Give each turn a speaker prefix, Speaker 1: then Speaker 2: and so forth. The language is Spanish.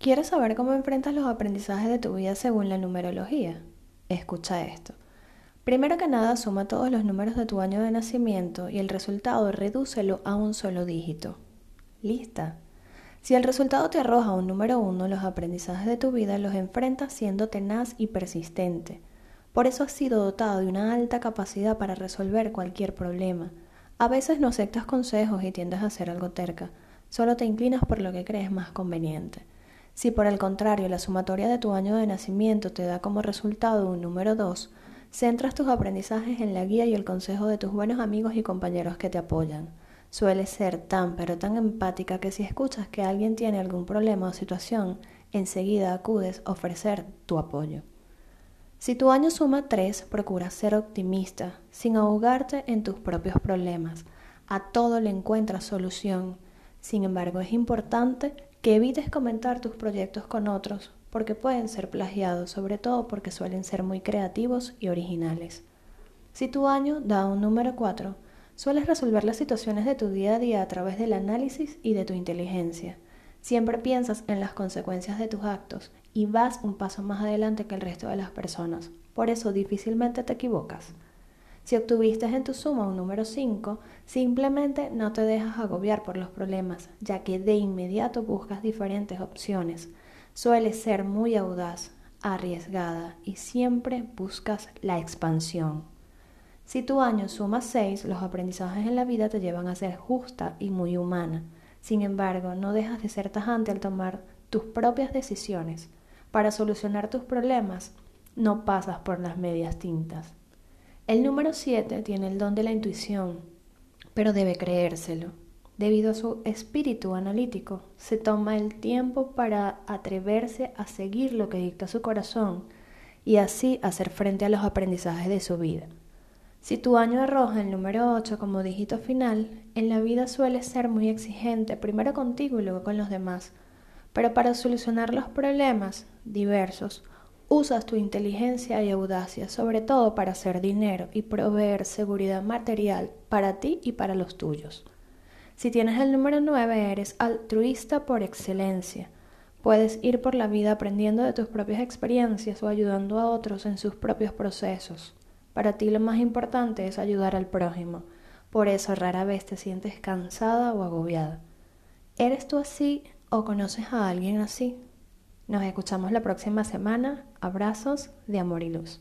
Speaker 1: ¿Quieres saber cómo enfrentas los aprendizajes de tu vida según la numerología? Escucha esto. Primero que nada, suma todos los números de tu año de nacimiento y el resultado redúcelo a un solo dígito. ¿Lista? Si el resultado te arroja un número uno, los aprendizajes de tu vida los enfrentas siendo tenaz y persistente. Por eso has sido dotado de una alta capacidad para resolver cualquier problema. A veces no aceptas consejos y tiendes a ser algo terca, solo te inclinas por lo que crees más conveniente. Si por el contrario la sumatoria de tu año de nacimiento te da como resultado un número 2, centras tus aprendizajes en la guía y el consejo de tus buenos amigos y compañeros que te apoyan. Suele ser tan pero tan empática que si escuchas que alguien tiene algún problema o situación, enseguida acudes a ofrecer tu apoyo. Si tu año suma 3, procura ser optimista, sin ahogarte en tus propios problemas. A todo le encuentras solución. Sin embargo, es importante que evites comentar tus proyectos con otros, porque pueden ser plagiados, sobre todo porque suelen ser muy creativos y originales. Si tu año da un número 4, Sueles resolver las situaciones de tu día a día a través del análisis y de tu inteligencia. Siempre piensas en las consecuencias de tus actos y vas un paso más adelante que el resto de las personas. Por eso difícilmente te equivocas. Si obtuviste en tu suma un número 5, simplemente no te dejas agobiar por los problemas, ya que de inmediato buscas diferentes opciones. Sueles ser muy audaz, arriesgada y siempre buscas la expansión. Si tu año suma 6, los aprendizajes en la vida te llevan a ser justa y muy humana. Sin embargo, no dejas de ser tajante al tomar tus propias decisiones. Para solucionar tus problemas, no pasas por las medias tintas. El número 7 tiene el don de la intuición, pero debe creérselo. Debido a su espíritu analítico, se toma el tiempo para atreverse a seguir lo que dicta su corazón y así hacer frente a los aprendizajes de su vida. Si tu año arroja el número 8 como dígito final, en la vida suele ser muy exigente, primero contigo y luego con los demás. Pero para solucionar los problemas diversos, usas tu inteligencia y audacia, sobre todo para hacer dinero y proveer seguridad material para ti y para los tuyos. Si tienes el número 9, eres altruista por excelencia. Puedes ir por la vida aprendiendo de tus propias experiencias o ayudando a otros en sus propios procesos. Para ti lo más importante es ayudar al prójimo. Por eso rara vez te sientes cansada o agobiada. ¿Eres tú así o conoces a alguien así? Nos escuchamos la próxima semana. Abrazos de amor y luz.